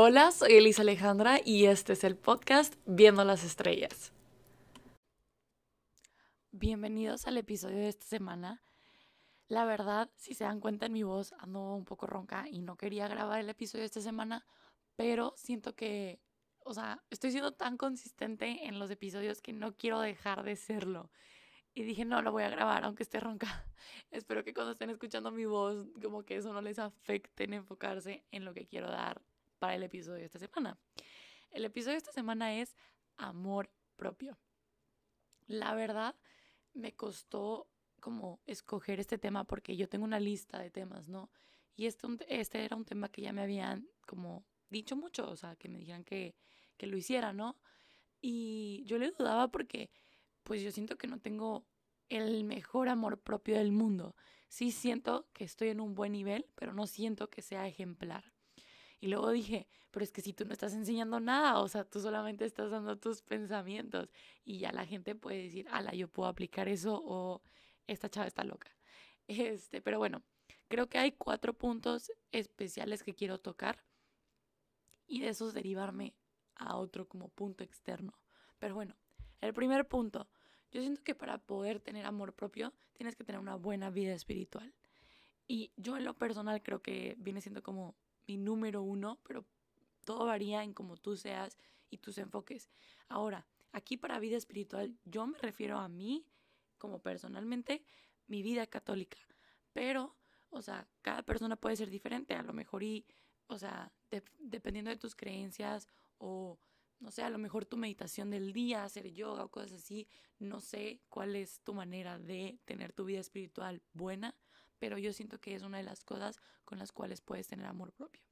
Hola, soy Elisa Alejandra y este es el podcast Viendo las Estrellas. Bienvenidos al episodio de esta semana. La verdad, si se dan cuenta en mi voz, ando un poco ronca y no quería grabar el episodio de esta semana, pero siento que, o sea, estoy siendo tan consistente en los episodios que no quiero dejar de serlo. Y dije, no, lo voy a grabar, aunque esté ronca. Espero que cuando estén escuchando mi voz, como que eso no les afecte en enfocarse en lo que quiero dar para el episodio de esta semana. El episodio de esta semana es amor propio. La verdad, me costó como escoger este tema porque yo tengo una lista de temas, ¿no? Y este, este era un tema que ya me habían como dicho mucho, o sea, que me dijeran que, que lo hiciera, ¿no? Y yo le dudaba porque pues yo siento que no tengo el mejor amor propio del mundo. Sí siento que estoy en un buen nivel, pero no siento que sea ejemplar. Y luego dije, pero es que si tú no estás enseñando nada, o sea, tú solamente estás dando tus pensamientos y ya la gente puede decir, ala, yo puedo aplicar eso o esta chava está loca. Este, pero bueno, creo que hay cuatro puntos especiales que quiero tocar y de esos derivarme a otro como punto externo. Pero bueno, el primer punto, yo siento que para poder tener amor propio tienes que tener una buena vida espiritual. Y yo en lo personal creo que viene siendo como mi número uno, pero todo varía en cómo tú seas y tus enfoques. Ahora, aquí para vida espiritual, yo me refiero a mí, como personalmente, mi vida católica. Pero, o sea, cada persona puede ser diferente. A lo mejor y, o sea, dependiendo de tus creencias o, no sé, a lo mejor tu meditación del día, hacer yoga o cosas así, no sé cuál es tu manera de tener tu vida espiritual buena pero yo siento que es una de las cosas con las cuales puedes tener amor propio.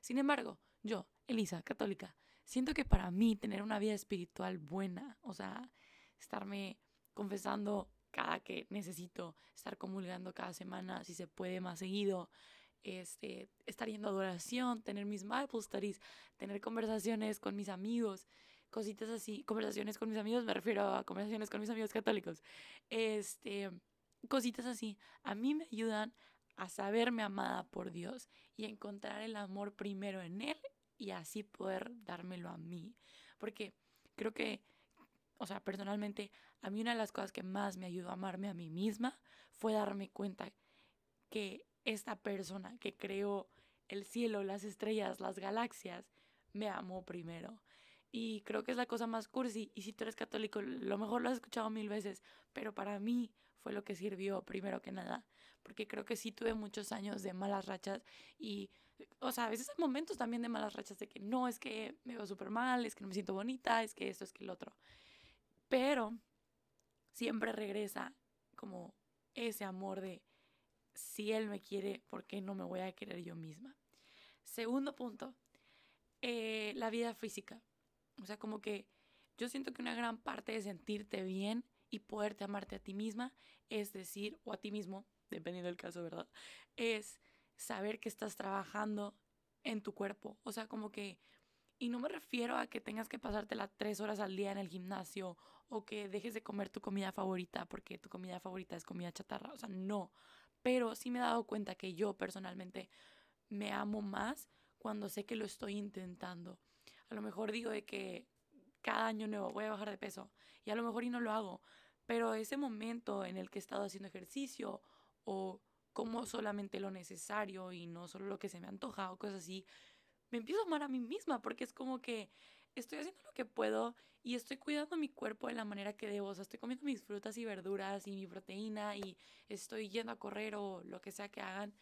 Sin embargo, yo, Elisa, católica, siento que para mí tener una vida espiritual buena, o sea, estarme confesando cada que necesito, estar comulgando cada semana, si se puede más seguido, este, estar yendo a adoración, tener mis Bible studies, tener conversaciones con mis amigos, cositas así, conversaciones con mis amigos, me refiero a conversaciones con mis amigos católicos, este, cositas así, a mí me ayudan a saberme amada por Dios y encontrar el amor primero en Él y así poder dármelo a mí. Porque creo que, o sea, personalmente, a mí una de las cosas que más me ayudó a amarme a mí misma fue darme cuenta que esta persona que creó el cielo, las estrellas, las galaxias, me amó primero. Y creo que es la cosa más cursi. Y si tú eres católico, lo mejor lo has escuchado mil veces. Pero para mí fue lo que sirvió primero que nada, porque creo que sí tuve muchos años de malas rachas y, o sea, a veces hay momentos también de malas rachas de que no, es que me veo súper mal, es que no me siento bonita, es que esto, es que el otro. Pero siempre regresa como ese amor de si él me quiere, ¿por qué no me voy a querer yo misma? Segundo punto, eh, la vida física. O sea, como que yo siento que una gran parte de sentirte bien y poderte amarte a ti misma, es decir, o a ti mismo, dependiendo del caso, ¿verdad? Es saber que estás trabajando en tu cuerpo. O sea, como que, y no me refiero a que tengas que pasártela tres horas al día en el gimnasio o que dejes de comer tu comida favorita porque tu comida favorita es comida chatarra. O sea, no. Pero sí me he dado cuenta que yo personalmente me amo más cuando sé que lo estoy intentando. A lo mejor digo de que cada año nuevo voy a bajar de peso y a lo mejor y no lo hago, pero ese momento en el que he estado haciendo ejercicio o como solamente lo necesario y no solo lo que se me antoja o cosas así, me empiezo a amar a mí misma porque es como que estoy haciendo lo que puedo y estoy cuidando mi cuerpo de la manera que debo. O sea, estoy comiendo mis frutas y verduras y mi proteína y estoy yendo a correr o lo que sea que hagan.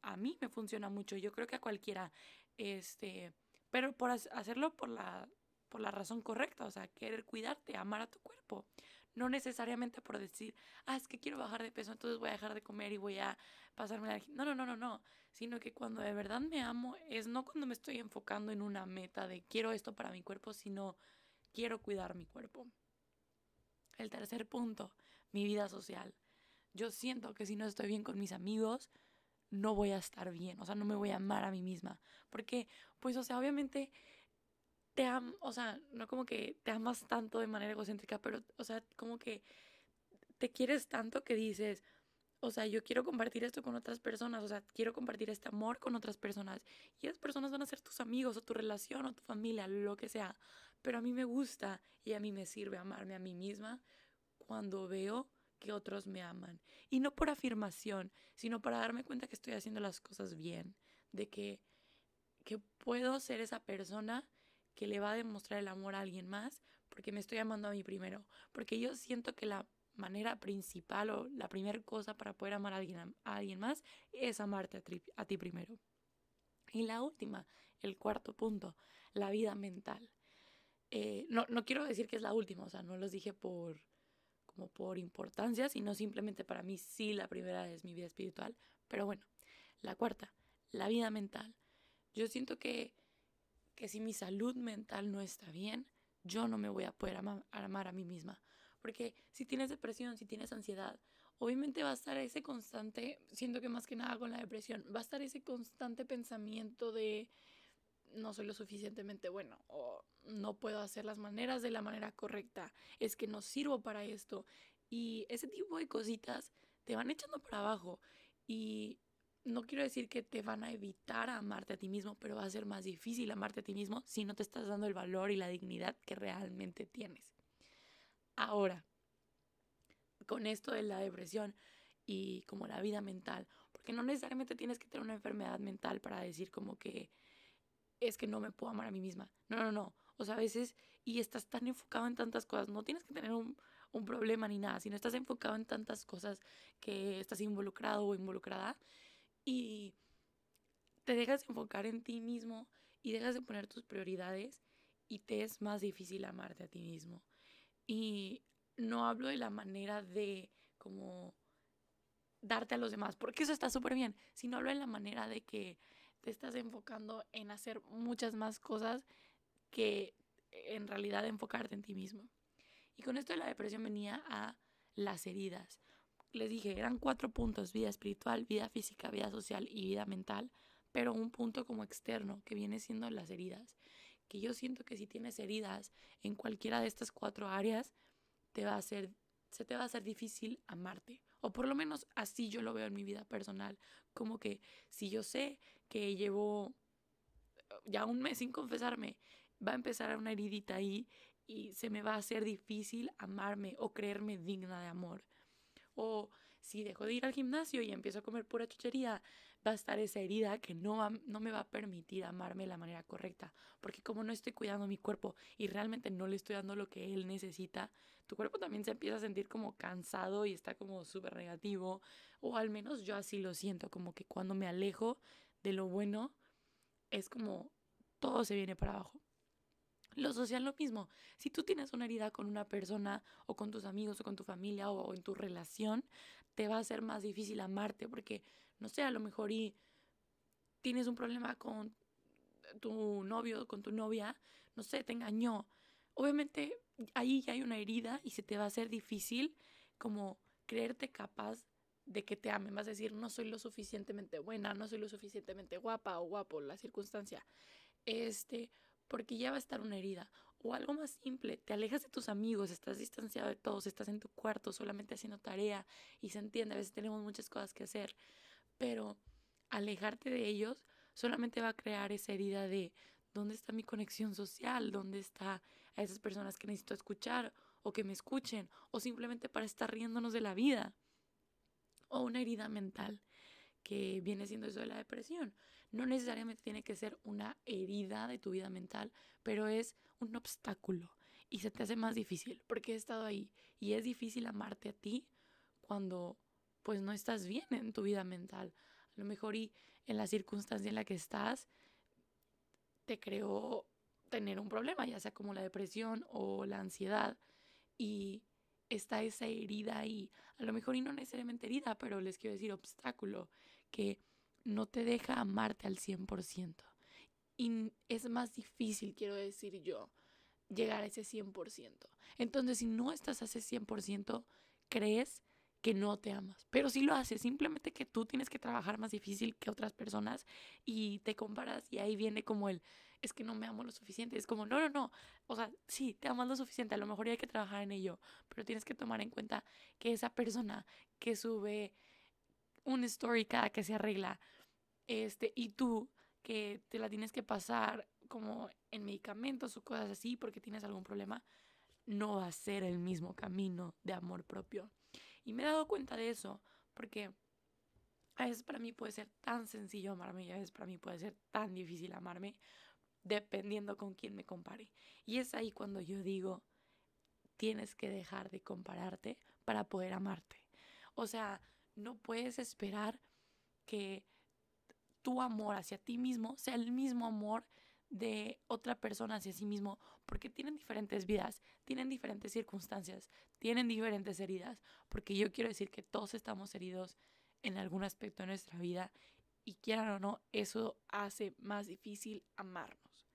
A mí me funciona mucho. Yo creo que a cualquiera. Este, pero por hacerlo por la, por la razón correcta. O sea, querer cuidarte, amar a tu cuerpo. No necesariamente por decir, ah, es que quiero bajar de peso, entonces voy a dejar de comer y voy a pasarme la... No, no, no, no, no. Sino que cuando de verdad me amo es no cuando me estoy enfocando en una meta de quiero esto para mi cuerpo, sino quiero cuidar mi cuerpo. El tercer punto, mi vida social. Yo siento que si no estoy bien con mis amigos, no voy a estar bien, o sea, no me voy a amar a mí misma. Porque, pues, o sea, obviamente te am, o sea, no como que te amas tanto de manera egocéntrica, pero, o sea, como que te quieres tanto que dices, o sea, yo quiero compartir esto con otras personas, o sea, quiero compartir este amor con otras personas. Y esas personas van a ser tus amigos o tu relación o tu familia, lo que sea. Pero a mí me gusta y a mí me sirve amarme a mí misma cuando veo que otros me aman. Y no por afirmación, sino para darme cuenta que estoy haciendo las cosas bien, de que, que puedo ser esa persona que le va a demostrar el amor a alguien más porque me estoy amando a mí primero. Porque yo siento que la manera principal o la primera cosa para poder amar a alguien, a alguien más es amarte a, a ti primero. Y la última, el cuarto punto, la vida mental. Eh, no, no quiero decir que es la última, o sea, no los dije por como por importancia, sino simplemente para mí sí la primera es mi vida espiritual, pero bueno, la cuarta, la vida mental. Yo siento que, que si mi salud mental no está bien, yo no me voy a poder amar a mí misma. Porque si tienes depresión, si tienes ansiedad, obviamente va a estar ese constante, siento que más que nada con la depresión, va a estar ese constante pensamiento de no soy lo suficientemente bueno o no puedo hacer las maneras de la manera correcta, es que no sirvo para esto. Y ese tipo de cositas te van echando para abajo. Y no quiero decir que te van a evitar amarte a ti mismo, pero va a ser más difícil amarte a ti mismo si no te estás dando el valor y la dignidad que realmente tienes. Ahora, con esto de la depresión y como la vida mental, porque no necesariamente tienes que tener una enfermedad mental para decir como que es que no me puedo amar a mí misma. No, no, no. O sea, a veces, y estás tan enfocado en tantas cosas, no tienes que tener un, un problema ni nada, sino estás enfocado en tantas cosas que estás involucrado o involucrada y te dejas enfocar en ti mismo y dejas de poner tus prioridades y te es más difícil amarte a ti mismo. Y no hablo de la manera de como darte a los demás, porque eso está súper bien, sino hablo de la manera de que te estás enfocando en hacer muchas más cosas que en realidad enfocarte en ti mismo. Y con esto de la depresión venía a las heridas. Les dije, eran cuatro puntos, vida espiritual, vida física, vida social y vida mental, pero un punto como externo que viene siendo las heridas que yo siento que si tienes heridas en cualquiera de estas cuatro áreas, te va a ser, se te va a hacer difícil amarte. O por lo menos así yo lo veo en mi vida personal. Como que si yo sé que llevo ya un mes sin confesarme, va a empezar una heridita ahí y se me va a hacer difícil amarme o creerme digna de amor. O si dejo de ir al gimnasio y empiezo a comer pura chuchería, va a estar esa herida que no, no me va a permitir amarme de la manera correcta. Porque como no estoy cuidando mi cuerpo y realmente no le estoy dando lo que él necesita, tu cuerpo también se empieza a sentir como cansado y está como súper negativo. O al menos yo así lo siento, como que cuando me alejo de lo bueno, es como todo se viene para abajo. Lo social lo mismo. Si tú tienes una herida con una persona o con tus amigos o con tu familia o en tu relación, te va a ser más difícil amarte porque no sé, a lo mejor y tienes un problema con tu novio, con tu novia, no sé, te engañó. Obviamente ahí ya hay una herida y se te va a hacer difícil como creerte capaz de que te amen. Vas a decir, no soy lo suficientemente buena, no soy lo suficientemente guapa o guapo, la circunstancia. Este, porque ya va a estar una herida. O algo más simple, te alejas de tus amigos, estás distanciado de todos, estás en tu cuarto solamente haciendo tarea y se entiende, a veces tenemos muchas cosas que hacer pero alejarte de ellos solamente va a crear esa herida de dónde está mi conexión social, dónde está a esas personas que necesito escuchar o que me escuchen o simplemente para estar riéndonos de la vida. O una herida mental que viene siendo eso de la depresión. No necesariamente tiene que ser una herida de tu vida mental, pero es un obstáculo y se te hace más difícil porque he estado ahí y es difícil amarte a ti cuando pues no estás bien en tu vida mental. A lo mejor y en la circunstancia en la que estás te creó tener un problema, ya sea como la depresión o la ansiedad y está esa herida ahí. A lo mejor y no necesariamente herida, pero les quiero decir obstáculo que no te deja amarte al 100%. Y es más difícil, quiero decir yo, llegar a ese 100%. Entonces, si no estás a ese 100%, crees que no te amas, pero si lo haces, simplemente que tú tienes que trabajar más difícil que otras personas y te comparas y ahí viene como el, es que no me amo lo suficiente, es como, no, no, no, o sea, sí, te amas lo suficiente, a lo mejor hay que trabajar en ello, pero tienes que tomar en cuenta que esa persona que sube un story cada que se arregla. Este, y tú que te la tienes que pasar como en medicamentos o cosas así porque tienes algún problema, no va a ser el mismo camino de amor propio. Y me he dado cuenta de eso porque a veces para mí puede ser tan sencillo amarme y a veces para mí puede ser tan difícil amarme dependiendo con quién me compare. Y es ahí cuando yo digo, tienes que dejar de compararte para poder amarte. O sea, no puedes esperar que tu amor hacia ti mismo sea el mismo amor de otra persona hacia sí mismo, porque tienen diferentes vidas, tienen diferentes circunstancias, tienen diferentes heridas, porque yo quiero decir que todos estamos heridos en algún aspecto de nuestra vida y quieran o no, eso hace más difícil amarnos.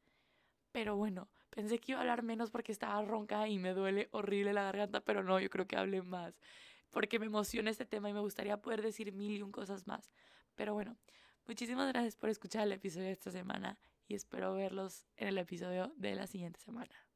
Pero bueno, pensé que iba a hablar menos porque estaba ronca y me duele horrible la garganta, pero no, yo creo que hable más, porque me emociona este tema y me gustaría poder decir mil y un cosas más. Pero bueno, muchísimas gracias por escuchar el episodio de esta semana y espero verlos en el episodio de la siguiente semana.